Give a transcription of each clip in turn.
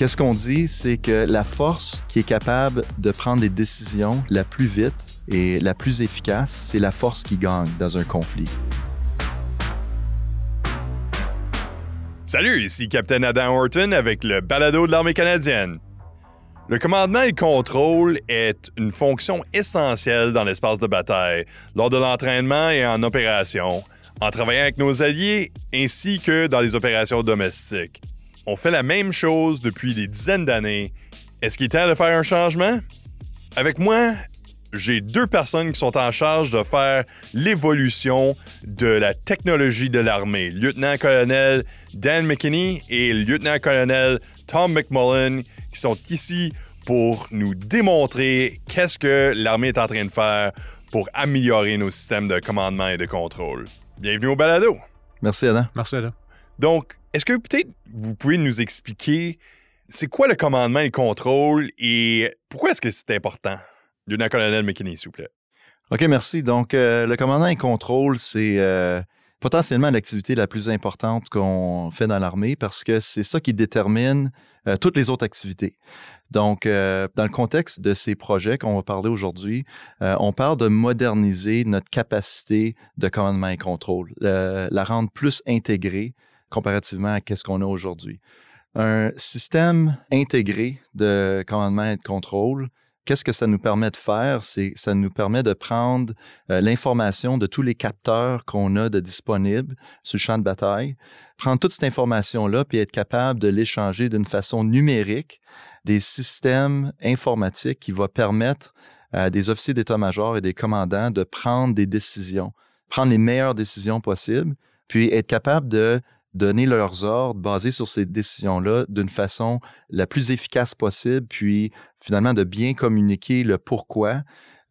Qu'est-ce qu'on dit? C'est que la force qui est capable de prendre des décisions la plus vite et la plus efficace, c'est la force qui gagne dans un conflit. Salut, ici Captain Adam Horton avec le balado de l'armée canadienne. Le commandement et le contrôle est une fonction essentielle dans l'espace de bataille, lors de l'entraînement et en opération, en travaillant avec nos alliés ainsi que dans les opérations domestiques. On fait la même chose depuis des dizaines d'années. Est-ce qu'il est temps de faire un changement? Avec moi, j'ai deux personnes qui sont en charge de faire l'évolution de la technologie de l'armée. Lieutenant-colonel Dan McKinney et lieutenant-colonel Tom McMullen qui sont ici pour nous démontrer qu'est-ce que l'armée est en train de faire pour améliorer nos systèmes de commandement et de contrôle. Bienvenue au balado. Merci Adam. Merci Adam. Donc, est-ce que peut-être vous pouvez nous expliquer c'est quoi le commandement et le contrôle et pourquoi est-ce que c'est important? Lieutenant-colonel McKinney, s'il vous plaît. OK, merci. Donc, euh, le commandement et contrôle, c'est euh, potentiellement l'activité la plus importante qu'on fait dans l'armée parce que c'est ça qui détermine euh, toutes les autres activités. Donc, dans le contexte de ces projets qu'on va parler aujourd'hui, on parle de moderniser notre capacité de commandement et contrôle, la rendre plus intégrée comparativement à ce qu'on a aujourd'hui. Un système intégré de commandement et de contrôle, Qu'est-ce que ça nous permet de faire? C'est ça nous permet de prendre euh, l'information de tous les capteurs qu'on a de disponibles sur le champ de bataille, prendre toute cette information-là, puis être capable de l'échanger d'une façon numérique, des systèmes informatiques qui vont permettre à des officiers d'état-major et des commandants de prendre des décisions, prendre les meilleures décisions possibles, puis être capable de donner leurs ordres basés sur ces décisions-là d'une façon la plus efficace possible, puis finalement de bien communiquer le pourquoi,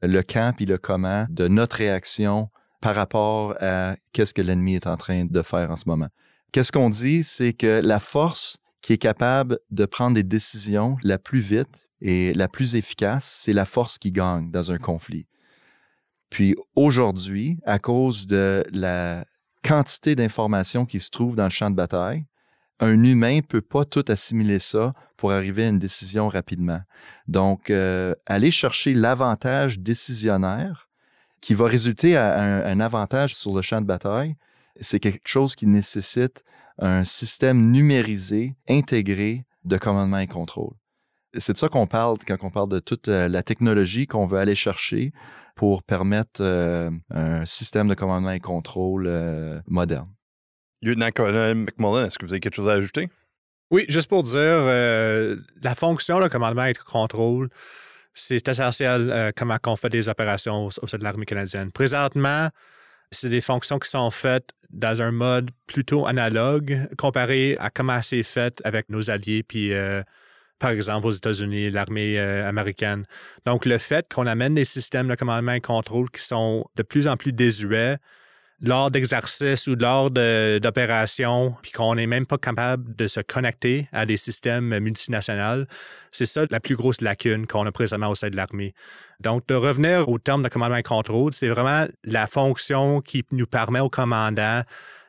le quand puis le comment de notre réaction par rapport à qu'est-ce que l'ennemi est en train de faire en ce moment. Qu'est-ce qu'on dit, c'est que la force qui est capable de prendre des décisions la plus vite et la plus efficace, c'est la force qui gagne dans un conflit. Puis aujourd'hui, à cause de la quantité d'informations qui se trouvent dans le champ de bataille, un humain ne peut pas tout assimiler ça pour arriver à une décision rapidement. Donc, euh, aller chercher l'avantage décisionnaire qui va résulter à un, avantage sur le champ de bataille, c'est quelque chose qui nécessite un système numérisé, intégré de commandement et contrôle. C'est de ça qu'on parle quand on parle de toute euh, la technologie qu'on veut aller chercher pour permettre euh, un système de commandement et contrôle euh, moderne. Lieutenant-colonel McMullen, est-ce que vous avez quelque chose à ajouter? Oui, juste pour dire, euh, la fonction de commandement et de contrôle, c'est essentiel comment on fait des opérations au, sein de l'armée canadienne. Présentement, c'est des fonctions qui sont faites dans un mode plutôt analogue comparé à comment c'est fait avec nos alliés puis par exemple aux États-Unis, l'armée euh, américaine. Donc, le fait qu'on amène des systèmes de commandement et contrôle qui sont de plus en plus désuets lors d'exercices ou lors d'opérations, puis qu'on n'est même pas capable de se connecter à des systèmes multinationaux, c'est ça la plus grosse lacune qu'on a présentement au sein de l'armée. Donc, de revenir au terme de commandement et contrôle, c'est vraiment la fonction qui nous permet au commandant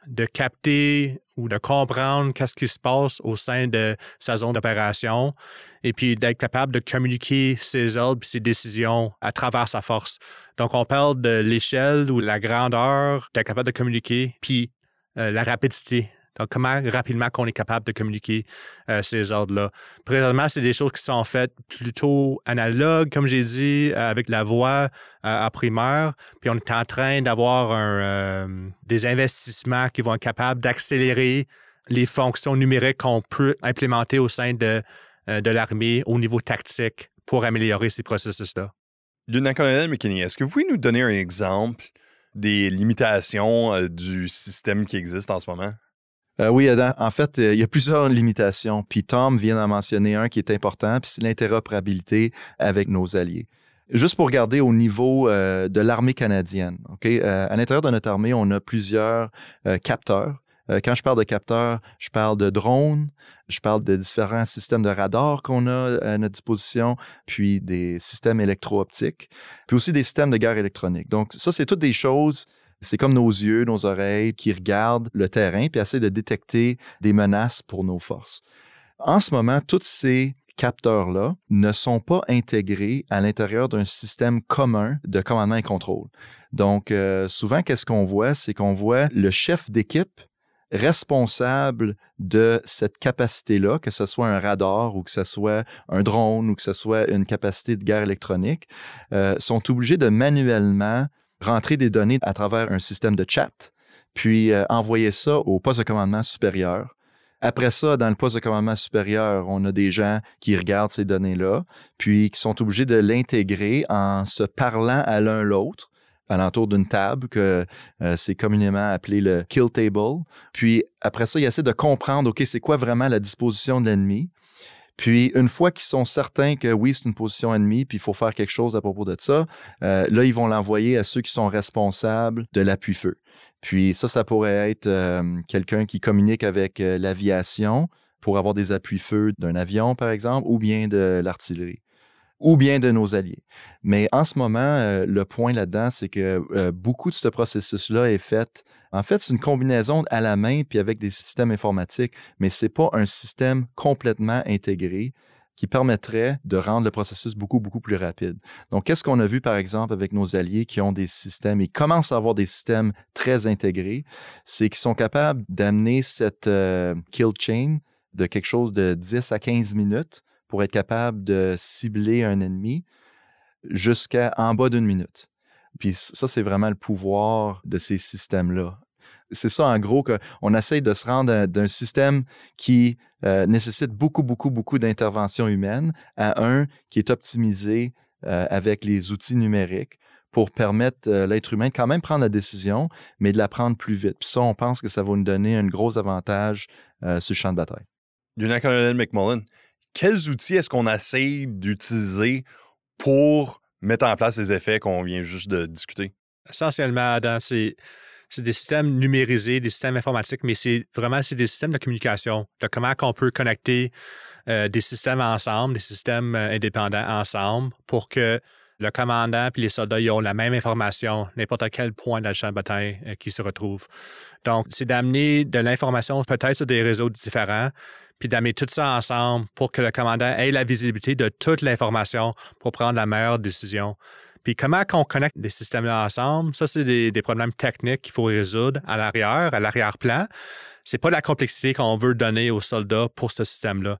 de capter ou de comprendre qu'est-ce qui se passe au sein de sa zone d'opération et puis d'être capable de communiquer ses ordres et ses décisions à travers sa force. Donc, on parle de l'échelle ou la grandeur d'être capable de communiquer, puis euh, la rapidité donc, comment rapidement qu'on est capable de communiquer euh, ces ordres-là. Présentement, c'est des choses qui sont faites plutôt analogues, comme j'ai dit, euh, avec la voix euh, à primaire. Puis on est en train d'avoir des investissements qui vont être capables d'accélérer les fonctions numériques qu'on peut implémenter au sein de, de l'armée au niveau tactique pour améliorer ces processus-là. Lieutenant-colonel McKinney, est-ce que vous pouvez nous donner un exemple des limitations du système qui existe en ce moment? Euh, oui, Adam. En fait, euh, il y a plusieurs limitations. Puis Tom vient d'en mentionner un qui est important, puis c'est l'interopérabilité avec nos alliés. Juste pour regarder au niveau euh, de l'armée canadienne, ok, à l'intérieur de notre armée, on a plusieurs capteurs. quand je parle de capteurs, je parle de drones, je parle de différents systèmes de radar qu'on a à notre disposition, puis des systèmes électro-optiques, puis aussi des systèmes de guerre électronique. Donc, ça, c'est toutes des choses c'est comme nos yeux, nos oreilles qui regardent le terrain puis essaient de détecter des menaces pour nos forces. En ce moment, tous ces capteurs-là ne sont pas intégrés à l'intérieur d'un système commun de commandement et contrôle. Donc, euh, souvent, qu'est-ce qu'on voit? C'est qu'on voit le chef d'équipe responsable de cette capacité-là, que ce soit un radar ou que ce soit un drone ou que ce soit une capacité de guerre électronique, euh, sont obligés de manuellement rentrer des données à travers un système de chat, puis euh, envoyer ça au poste de commandement supérieur. Après ça, dans le poste de commandement supérieur, on a des gens qui regardent ces données-là, puis qui sont obligés de l'intégrer en se parlant à l'un l'autre alentour d'une table que euh, c'est communément appelé le kill table. Puis après ça, il essaie de comprendre, OK, c'est quoi vraiment la disposition de l'ennemi. Puis, une fois qu'ils sont certains que oui, c'est une position ennemie, puis il faut faire quelque chose à propos de ça, euh, là, ils vont l'envoyer à ceux qui sont responsables de l'appui-feu. Puis ça, ça pourrait être euh, quelqu'un qui communique avec l'aviation pour avoir des appuis-feu d'un avion, par exemple, ou bien de l'artillerie ou bien de nos alliés. Mais en ce moment, euh, le point là-dedans, c'est que euh, beaucoup de ce processus-là est fait. En fait, c'est une combinaison à la main puis avec des systèmes informatiques, mais c'est pas un système complètement intégré qui permettrait de rendre le processus beaucoup, beaucoup plus rapide. Donc, qu'est-ce qu'on a vu, par exemple, avec nos alliés qui ont des systèmes et commencent à avoir des systèmes très intégrés, c'est qu'ils sont capables d'amener cette euh, kill chain de quelque chose de 10 à 15 minutes pour être capable de cibler un ennemi jusqu'à en bas d'une minute. Puis ça, c'est vraiment le pouvoir de ces systèmes-là. C'est ça, en gros, qu'on essaye de se rendre d'un système qui euh, nécessite beaucoup, beaucoup, beaucoup d'intervention humaine à un qui est optimisé euh, avec les outils numériques pour permettre euh, l'être humain de quand même prendre la décision, mais de la prendre plus vite. Puis ça, on pense que ça va nous donner un gros avantage sur le champ de bataille. Lieutenant-colonel McMullen, quels outils est-ce qu'on essaie d'utiliser pour mettre en place les effets qu'on vient juste de discuter? Essentiellement, c'est des systèmes numérisés, des systèmes informatiques, mais c'est vraiment c'est des systèmes de communication, de comment on peut connecter euh, des systèmes ensemble, des systèmes euh, indépendants ensemble pour que le commandant et les soldats ils ont la même information, n'importe quel point dans le champ de bataille euh, qui se retrouve. Donc, c'est d'amener de l'information peut-être sur des réseaux différents, puis d'amener tout ça ensemble pour que le commandant ait la visibilité de toute l'information pour prendre la meilleure décision. Puis comment on connecte des systèmes-là ensemble, ça, c'est des, des, problèmes techniques qu'il faut résoudre à l'arrière, à l'arrière-plan. C'est pas la complexité qu'on veut donner aux soldats pour ce système-là.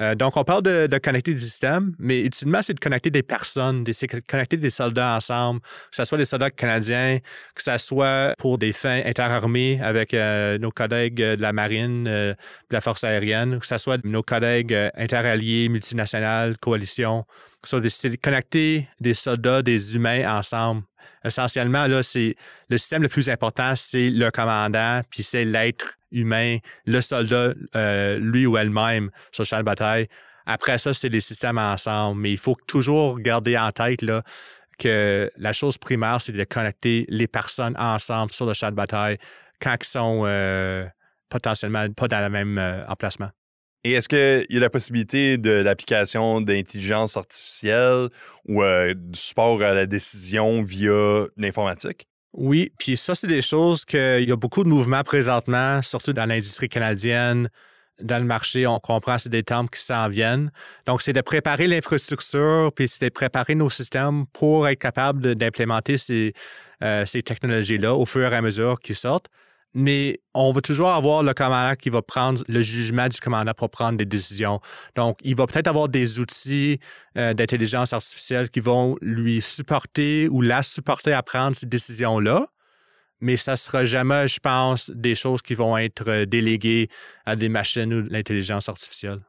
Euh, donc, on parle de, connecter des systèmes, mais ultimement, c'est de connecter des personnes, de connecter des soldats ensemble, que ce soit des soldats canadiens, que ce soit pour des fins interarmées avec euh, nos collègues de la marine, euh, de la force aérienne, que ce soit nos collègues interalliés, multinationales, coalitions, c'est de connecter des soldats, des humains ensemble. Essentiellement, là, c'est le système le plus important, c'est le commandant, puis c'est l'être humain, le soldat, euh, lui ou elle-même sur le champ de bataille. Après ça, c'est les systèmes ensemble. Mais il faut toujours garder en tête que la chose primaire, c'est de connecter les personnes ensemble sur le champ de bataille quand ils sont euh, potentiellement pas dans le même euh, emplacement. Et est-ce qu'il y a la possibilité de l'application d'intelligence artificielle ou du support à la décision via l'informatique? Oui, puis ça, c'est des choses qu'il y a beaucoup de mouvements présentement, surtout dans l'industrie canadienne, dans le marché, on comprend c'est des termes qui s'en viennent. Donc, c'est de préparer l'infrastructure, puis c'est de préparer nos systèmes pour être capable d'implémenter ces, euh, ces technologies-là au fur et à mesure qu'ils sortent mais on va toujours avoir le commandant qui va prendre le jugement du commandant pour prendre des décisions. Donc, il va peut-être avoir des outils euh, d'intelligence artificielle qui vont lui supporter ou la supporter à prendre ces décisions-là, mais ça ne sera jamais, je pense, des choses qui vont être euh, déléguées à des machines ou l'intelligence artificielle.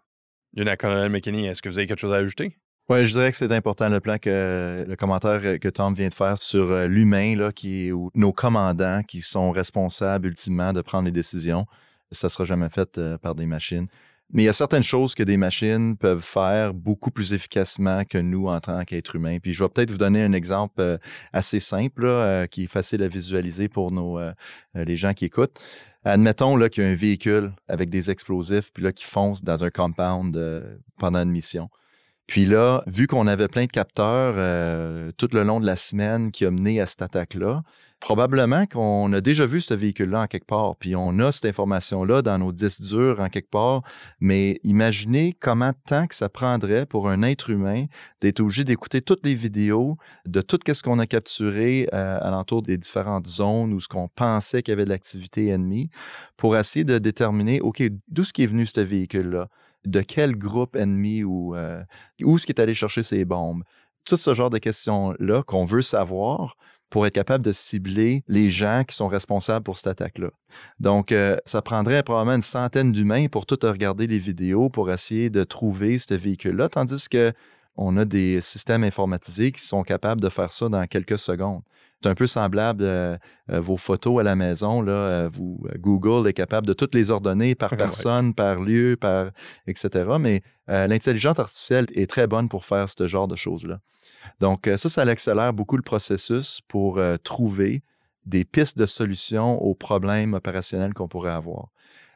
Lieutenant-colonel McKinney, est-ce que vous avez quelque chose à ajouter? Oui, je dirais que c'est important le plan que le commentaire que Tom vient de faire sur euh, l'humain là qui est ou nos commandants qui sont responsables ultimement de prendre les décisions. Ça sera jamais fait euh, par des machines. Mais il y a certaines choses que des machines peuvent faire beaucoup plus efficacement que nous en tant qu'êtres humains. Puis je vais peut-être vous donner un exemple euh, assez simple qui est facile à visualiser pour nos les gens qui écoutent. Admettons là qu'il y a un véhicule avec des explosifs puis là qui fonce dans un compound pendant une mission Puis là, vu qu'on avait plein de capteurs euh, tout le long de la semaine qui a mené à cette attaque-là, probablement qu'on a déjà vu ce véhicule-là en quelque part, puis on a cette information-là dans nos disques durs en quelque part, mais imaginez comment tant que ça prendrait pour un être humain d'être obligé d'écouter toutes les vidéos de tout ce qu'on a capturé euh, alentour des différentes zones où ce qu'on pensait qu'il y avait de l'activité ennemie pour essayer de déterminer, OK, d'où ce qui est venu ce véhicule-là? De quel groupe ennemi ou euh, où est-ce qu'il est allé chercher ses bombes? Tout ce genre de questions-là qu'on veut savoir pour être capable de cibler les gens qui sont responsables pour cette attaque-là. Donc, euh, ça prendrait probablement une centaine d'humains pour tout regarder les vidéos pour essayer de trouver ce véhicule-là, tandis que on a des systèmes informatisés qui sont capables de faire ça dans quelques secondes. C'est un peu semblable à, vos photos à la maison. Là, vous, Google est capable de toutes les ordonner par personne, par lieu, par etc. Mais euh, l'intelligence artificielle est très bonne pour faire ce genre de choses-là. Donc, euh, ça, ça accélère beaucoup le processus pour euh, trouver des pistes de solutions aux problèmes opérationnels qu'on pourrait avoir.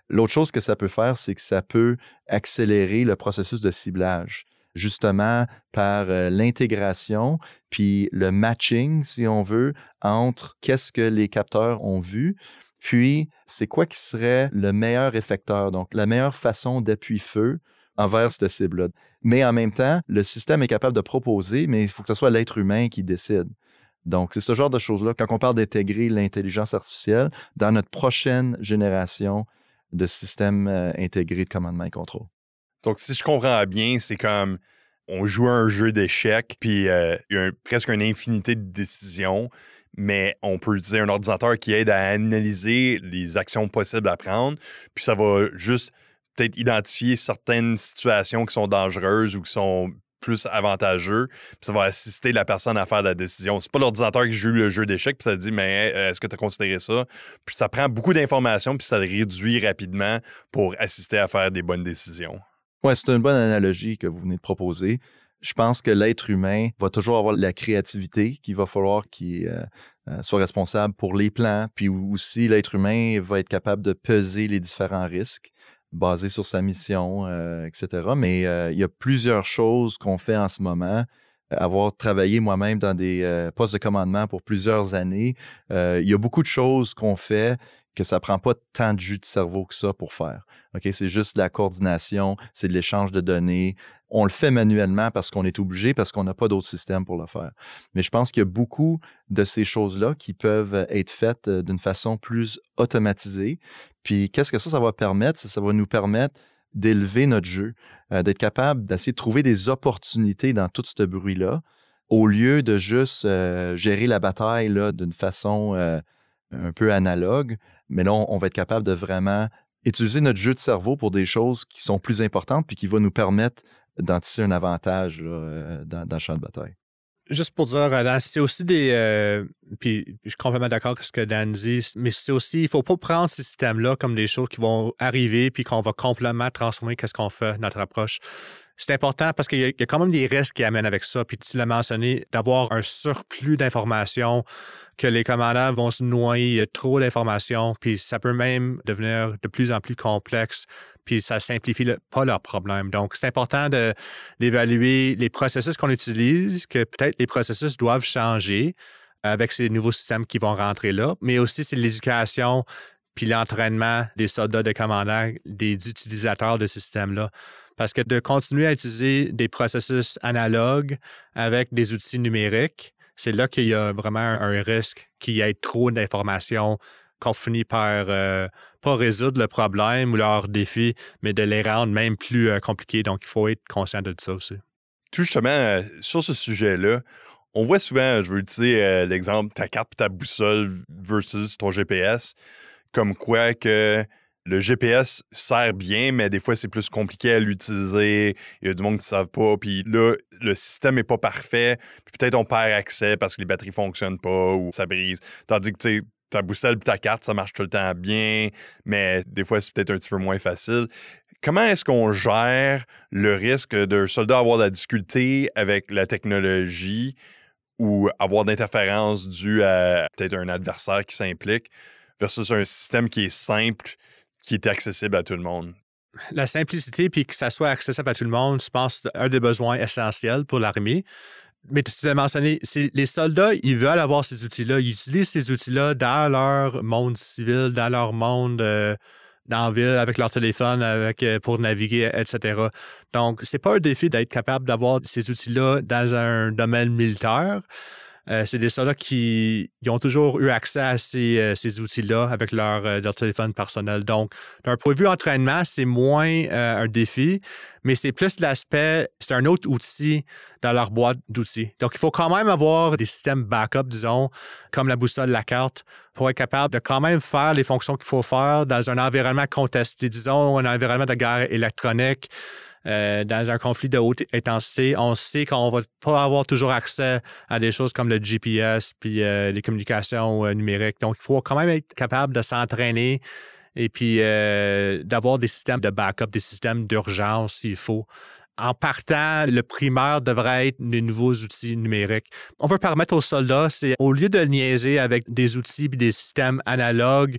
L'autre chose que ça peut faire, c'est que ça peut accélérer le processus de ciblage justement par euh, l'intégration puis le matching, si on veut, entre qu'est-ce que les capteurs ont vu, puis c'est quoi qui serait le meilleur effecteur, donc la meilleure façon d'appuyer feu envers cette cible-là. Mais en même temps, le système est capable de proposer, mais il faut que ce soit l'être humain qui décide. Donc, c'est ce genre de choses-là, quand on parle d'intégrer l'intelligence artificielle dans notre prochaine génération de systèmes euh, intégrés de commandement et contrôle. Donc, si je comprends bien, c'est comme on joue un jeu d'échecs, puis euh, il y a presque une infinité de décisions, mais on peut utiliser un ordinateur qui aide à analyser les actions possibles à prendre, puis ça va juste peut-être identifier certaines situations qui sont dangereuses ou qui sont plus avantageux, puis ça va assister la personne à faire la décision. C'est pas l'ordinateur qui joue le jeu d'échecs, puis ça dit mais est-ce que tu as considéré ça? Puis ça prend beaucoup d'informations, puis ça le réduit rapidement pour assister à faire des bonnes décisions. Oui, c'est une bonne analogie que vous venez de proposer. Je pense que l'être humain va toujours avoir la créativité qu'il va falloir qu'il euh, euh, soit responsable pour les plans, puis aussi l'être humain va être capable de peser les différents risques basés sur sa mission, euh, etc. Mais il y a plusieurs choses qu'on fait en ce moment avoir travaillé moi-même dans des postes de commandement pour plusieurs années, il y a beaucoup de choses qu'on fait que ça prend pas tant de jus de cerveau que ça pour faire. C'est juste la coordination, c'est de l'échange de données. On le fait manuellement parce qu'on est obligé, parce qu'on n'a pas d'autre système pour le faire. Mais je pense qu'il y a beaucoup de ces choses-là qui peuvent être faites euh, d'une façon plus automatisée. Puis qu'est-ce que ça, ça va permettre? Ça, va nous permettre d'élever notre jeu, euh, d'être capable d'essayer de trouver des opportunités dans tout ce bruit-là, au lieu de juste euh, gérer la bataille d'une façon un peu analogue, mais là, on, va être capable de vraiment utiliser notre jeu de cerveau pour des choses qui sont plus importantes puis qui vont nous permettre d'anticiper un avantage euh, dans, le champ de bataille. Juste pour dire, euh, c'est aussi des. Euh, puis je suis complètement d'accord avec ce que Dan dit, mais c'est aussi, il ne faut pas prendre ces systèmes-là comme des choses qui vont arriver puis qu'on va complètement transformer qu'est-ce qu'on fait, notre approche c'est important parce qu'il y, a quand même des risques qui amènent avec ça. Puis tu l'as mentionné, d'avoir un surplus d'informations, que les commandants vont se noyer, il y a trop d'informations, puis ça peut même devenir de plus en plus complexe, puis ça simplifie pas leur problème. Donc, c'est important d'évaluer les processus qu'on utilise, que peut-être les processus doivent changer avec ces nouveaux systèmes qui vont rentrer là, mais aussi c'est l'éducation puis l'entraînement des soldats de commandants, des utilisateurs de ces systèmes-là. Parce que de continuer à utiliser des processus analogues avec des outils numériques, c'est là qu'il y a vraiment un, risque qu'il y ait trop d'informations qu'on finit par euh, pas résoudre le problème ou leur défi, mais de les rendre même plus euh, compliqués. Donc, il faut être conscient de ça aussi. Tout justement, euh, sur ce sujet-là, on voit souvent, je veux utiliser l'exemple ta carte ta boussole versus ton GPS, comme quoi que le GPS sert bien, mais des fois, c'est plus compliqué à l'utiliser. Il y a du monde qui ne savent pas. Puis là, le système n'est pas parfait. Puis peut-être on perd accès parce que les batteries ne fonctionnent pas ou ça brise. Tandis que, tu ta boussole et ta carte, ça marche tout le temps bien, mais des fois, c'est peut-être un petit peu moins facile. Comment est-ce qu'on gère le risque d'un soldat avoir de la difficulté avec la technologie ou avoir d'interférences dues à peut-être un adversaire qui s'implique versus un système qui est simple qui est accessible à tout le monde. la simplicité puis que ça soit accessible à tout le monde, je pense, c'est un des besoins essentiels pour l'armée. Mais tu as mentionné, les soldats, ils veulent avoir ces outils-là. Ils utilisent ces outils-là dans leur monde civil, dans leur monde euh, dans ville, avec leur téléphone, avec, euh, pour naviguer, etc. Donc, c'est pas un défi d'être capable d'avoir ces outils-là dans un domaine militaire. Euh, c'est des soldats qui ont toujours eu accès à ces, euh, outils-là avec euh, leur, téléphone personnel. Donc, d'un point de vue entraînement, c'est moins un défi, mais c'est plus l'aspect, c'est un autre outil dans leur boîte d'outils. Donc, il faut quand même avoir des systèmes backup, disons, comme la boussole, la carte, pour être capable de quand même faire les fonctions qu'il faut faire dans un environnement contesté, disons, un environnement de guerre électronique. Euh, dans un conflit de haute intensité, on sait qu'on va pas avoir toujours accès à des choses comme le GPS puis euh, les communications euh, numériques. Donc, il faut quand même être capable de s'entraîner et puis d'avoir des systèmes de backup, des systèmes d'urgence s'il faut. En partant, le primaire devrait être les nouveaux outils numériques. On veut permettre aux soldats, c'est au lieu de niaiser avec des outils et des systèmes analogues,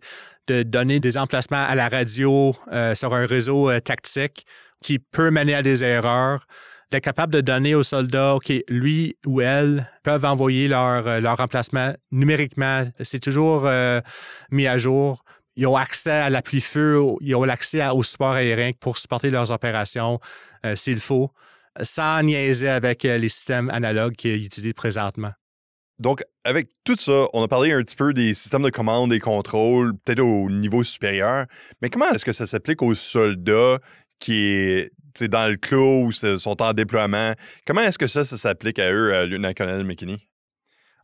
de donner des emplacements à la radio sur un réseau tactique, qui peut mener à des erreurs, d'être capable de donner aux soldats, OK, lui ou elle peuvent envoyer leur, euh, leur remplacement numériquement. C'est toujours euh, mis à jour. Ils ont accès à l'appui-feu, ils ont l'accès au support aérien pour supporter leurs opérations euh, s'il faut, sans niaiser avec les systèmes analogues qu'ils utilisent présentement. Donc, avec tout ça, on a parlé un petit peu des systèmes de commande et contrôle, peut-être au niveau supérieur, mais comment est-ce que ça s'applique aux soldats qui est dans le clos ou sont en déploiement. Comment est-ce que ça, s'applique à eux, à lieutenant-colonel McKinney?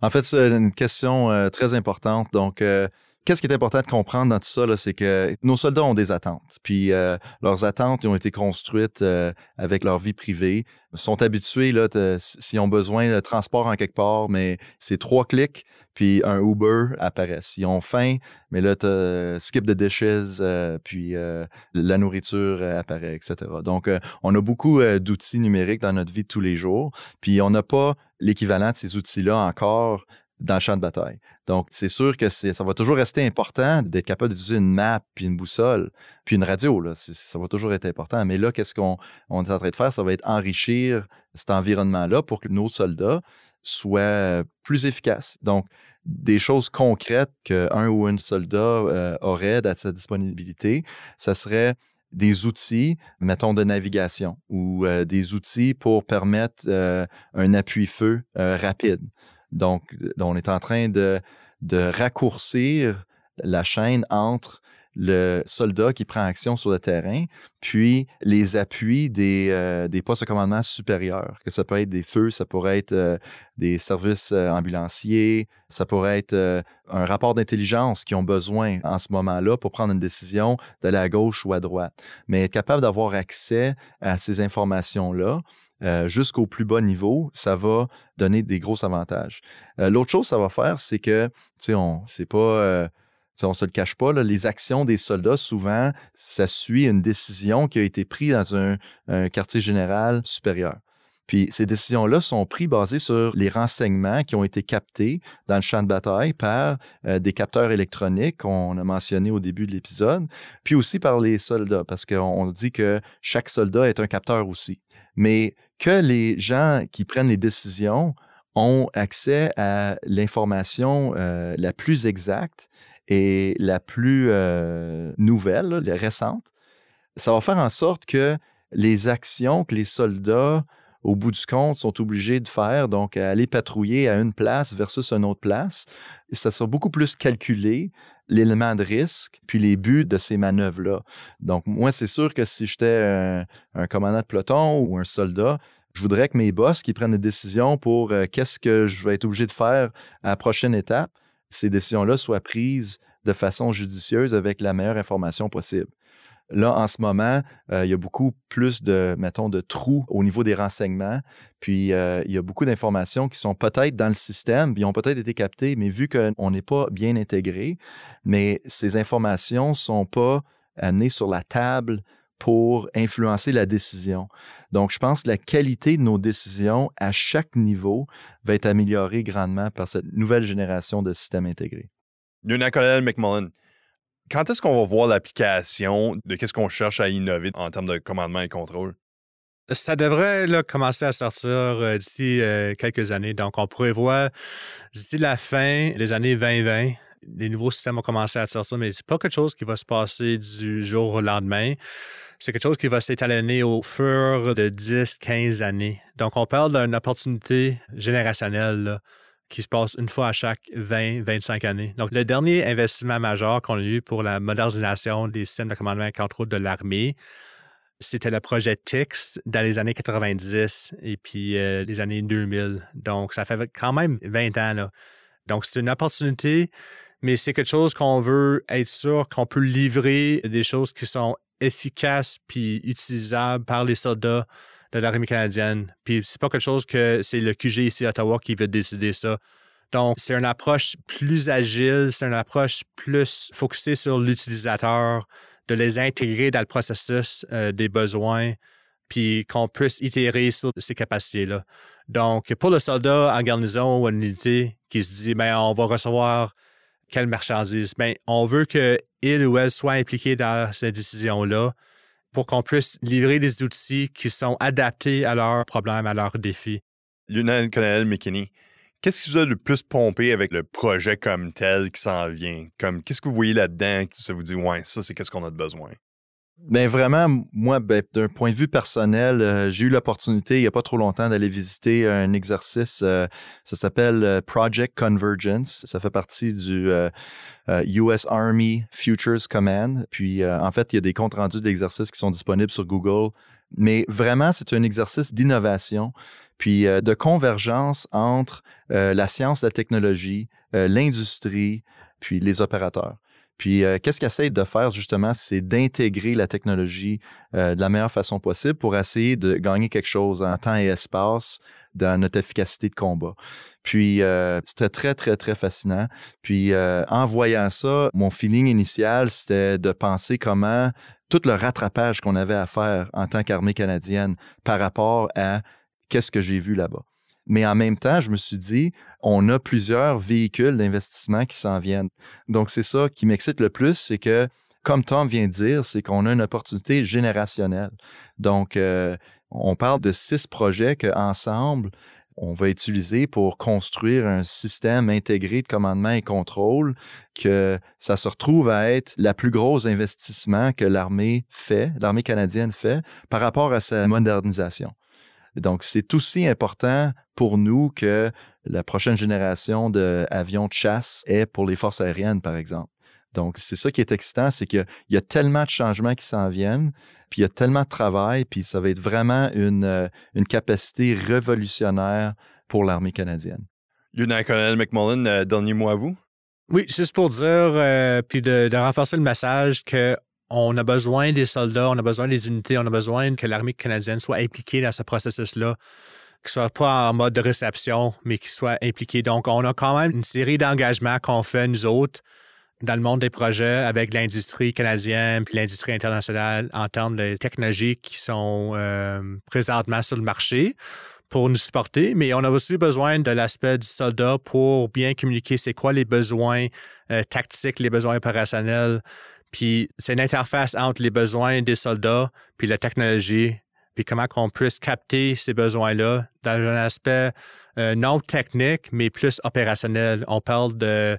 En fait, c'est une question euh, très importante. Donc, euh, qu'est-ce qui est important de comprendre dans tout ça, c'est que nos soldats ont des attentes. Puis euh, leurs attentes ont été construites euh, avec leur vie privée. Ils sont habitués, s'ils ont besoin de transport en quelque part, mais c'est trois clics, puis un Uber apparaît. Ils ont faim, mais là, tu skip the dishes, euh, puis la nourriture apparaît, etc. Donc, on a beaucoup d'outils numériques dans notre vie de tous les jours, puis on n'a pas l'équivalent de ces outils-là encore dans le champ de bataille. Donc, c'est sûr que ça va toujours rester important d'être capable d'utiliser une map, puis une boussole, puis une radio. Ça va toujours être important. Mais là, qu'est-ce qu'on est en train de faire? Ça va être enrichir cet environnement-là pour que nos soldats soient plus efficaces. Donc, des choses concrètes qu'un ou une soldat euh, aurait à sa disponibilité, ça serait des outils, mettons, de navigation ou euh, des outils pour permettre euh, un appui-feu rapide. Donc, on est en train de, raccourcir la chaîne entre le soldat qui prend action sur le terrain, puis les appuis des, euh, postes de commandement supérieurs, que ça peut être des feux, ça pourrait être euh, des services euh, ambulanciers, ça pourrait être un rapport d'intelligence qui ont besoin en ce moment-là pour prendre une décision d'aller à gauche ou à droite. Mais être capable d'avoir accès à ces informations-là, jusqu'au plus bas niveau, ça va donner des gros avantages. L'autre chose que ça va faire, c'est que, tu sais, on c'est pas, on se le cache pas, les actions des soldats, souvent, ça suit une décision qui a été prise dans un, quartier général supérieur. Puis ces décisions-là sont prises basées sur les renseignements qui ont été captés dans le champ de bataille par des capteurs électroniques qu'on a mentionné au début de l'épisode, puis aussi par les soldats, parce qu'on dit que chaque soldat est un capteur aussi. Mais que les gens qui prennent les décisions ont accès à l'information euh, la plus exacte et la plus euh, nouvelle, la récente, ça va faire en sorte que les actions que les soldats, au bout du compte, sont obligés de faire, donc aller patrouiller à une place versus une autre place, ça sera beaucoup plus calculé, l'élément de risque, puis les buts de ces manœuvres-là. Donc, moi, c'est sûr que si j'étais un, commandant de peloton ou un soldat, je voudrais que mes boss qui prennent des décisions pour euh, qu'est-ce que je vais être obligé de faire à la prochaine étape, ces décisions-là soient prises de façon judicieuse avec la meilleure information possible. Là, en ce moment, euh, il y a beaucoup plus de, mettons, de trous au niveau des renseignements. Puis, euh, il y a beaucoup d'informations qui sont peut-être dans le système, puis ont peut-être été captées, mais vu qu'on n'est pas bien intégré, mais ces informations ne sont pas amenées sur la table pour influencer la décision. Donc, je pense que la qualité de nos décisions à chaque niveau va être améliorée grandement par cette nouvelle génération de systèmes intégrés. Lieutenant-colonel McMullen, Quand est-ce qu'on va voir l'application de qu'est-ce qu'on cherche à innover en termes de commandement et contrôle? Ça devrait là, commencer à sortir euh, d'ici euh, quelques années. Donc, on prévoit d'ici la fin des années 2020, les nouveaux systèmes vont commencer à sortir, mais c'est pas quelque chose qui va se passer du jour au lendemain. C'est quelque chose qui va s'étalonner au fur de 10, 15 années. Donc, on parle d'une opportunité générationnelle. qui se passe une fois à chaque 20, 25 années. Donc, le dernier investissement majeur qu'on a eu pour la modernisation des systèmes de commandement et contrôle de l'armée, c'était le projet TIX dans les années 90 et puis euh, les années 2000. Donc, ça fait quand même 20 ans. Donc, c'est une opportunité, mais c'est quelque chose qu'on veut être sûr qu'on peut livrer des choses qui sont efficaces puis utilisables par les soldats de l'armée canadienne. Puis c'est pas quelque chose que c'est le QG ici à Ottawa qui veut décider ça. Donc, c'est une approche plus agile, c'est une approche plus focusée sur l'utilisateur, de les intégrer dans le processus euh, des besoins, puis qu'on puisse itérer sur ces capacités-là. Donc, pour le soldat en garnison ou en unité qui se dit, ben, on va recevoir quelle marchandise, ben, on veut qu'il ou elle soit impliqué dans cette décision-là pour qu'on puisse livrer des outils qui sont adaptés à leurs problèmes, à leurs défis. Lieutenant-colonel McKinney, qu'est-ce qui vous a le plus pompé avec le projet comme tel qui s'en vient? Comme, qu'est-ce que vous voyez là-dedans ça vous dit, ouais, ça, c'est qu'est-ce qu'on a de besoin? Ben vraiment, moi, ben, d'un point de vue personnel, euh, j'ai eu l'opportunité il n'y a pas trop longtemps d'aller visiter un exercice, euh, ça s'appelle euh, Project Convergence. Ça fait partie du US Army Futures Command. Puis en fait, il y a des comptes rendus d'exercices qui sont disponibles sur Google. Mais vraiment, c'est un exercice d'innovation, puis de convergence entre la science, la technologie, l'industrie, puis les opérateurs. Puis, euh, qu'est-ce qu'ils essayent de faire, justement, c'est d'intégrer la technologie euh, de la meilleure façon possible pour essayer de gagner quelque chose en temps et espace dans notre efficacité de combat. Puis, euh, c'était très, très, très fascinant. Puis, en voyant ça, mon feeling initial, c'était de penser comment tout le rattrapage qu'on avait à faire en tant qu'armée canadienne par rapport à qu'est-ce que j'ai vu là-bas. Mais en même temps, je me suis dit, on a plusieurs véhicules d'investissement qui s'en viennent. Donc, c'est ça qui m'excite le plus, c'est que, comme Tom vient de dire, c'est qu'on a une opportunité générationnelle. Donc, euh, on parle de six projets qu'ensemble, on va utiliser pour construire un système intégré de commandement et contrôle que ça se retrouve à être la plus grosse investissement que l'armée fait, l'armée canadienne fait par rapport à sa modernisation. Donc, c'est aussi important pour nous que la prochaine génération d'avions de chasse est pour les forces aériennes, par exemple. Donc, c'est ça qui est excitant, c'est qu'il y a tellement de changements qui s'en viennent, puis il y a tellement de travail, puis ça va être vraiment une, euh, une capacité révolutionnaire pour l'armée canadienne. Lieutenant-colonel McMullen, euh, dernier mot à vous? Oui, juste pour dire, euh, puis de, de renforcer le message que on a besoin des soldats, on a besoin des unités, on a besoin que l'armée canadienne soit impliquée dans ce processus-là, qu'il soit pas en mode de réception, mais qu'il soit impliqué. Donc, on a quand même une série d'engagements qu'on fait, nous autres, dans le monde des projets avec l'industrie canadienne puis l'industrie internationale en termes de technologies qui sont euh, présentement sur le marché pour nous supporter, mais on a aussi besoin de l'aspect du soldat pour bien communiquer c'est quoi les besoins euh, tactiques, les besoins opérationnels. Puis c'est une interface entre les besoins des soldats puis la technologie, puis comment qu'on puisse capter ces besoins-là dans un aspect euh, non technique, mais plus opérationnel. On parle de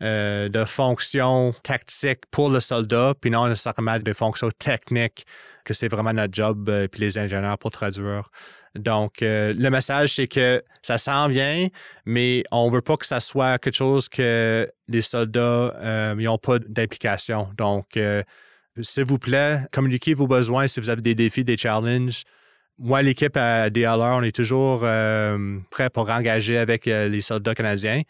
euh, de fonctions tactiques pour le soldat, puis non nécessairement de fonctions techniques, que c'est vraiment notre job, euh, puis les ingénieurs pour traduire. Donc, euh, le message, c'est que ça s'en vient, mais on veut pas que ça soit quelque chose que les soldats n'ont pas d'implication. Donc, euh, s'il vous plaît, communiquez vos besoins si vous avez des défis, des challenges. Moi, l'équipe à DLR, on est toujours euh, prêt pour engager avec euh, les soldats canadiens.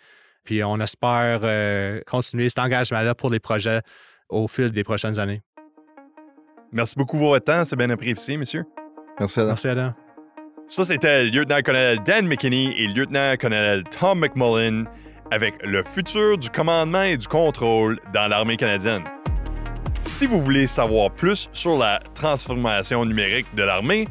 Puis on espère euh, continuer cet engagement-là pour les projets au fil des prochaines années. Merci beaucoup pour votre temps, c'est bien apprécié, monsieur. Merci, Adam. Merci, Adam. Ça, c'était le lieutenant-colonel Dan McKinney et le lieutenant-colonel Tom McMullen avec le futur du commandement et du contrôle dans l'armée canadienne. Si vous voulez savoir plus sur la transformation numérique de l'armée,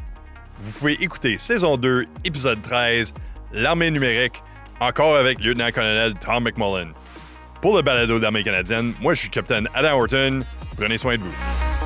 vous pouvez écouter saison 2, épisode 13, L'armée numérique, encore avec lieutenant-colonel Tom McMullen. Pour le balado de l'armée canadienne, moi je suis capitaine Adam Horton. Prenez soin de vous.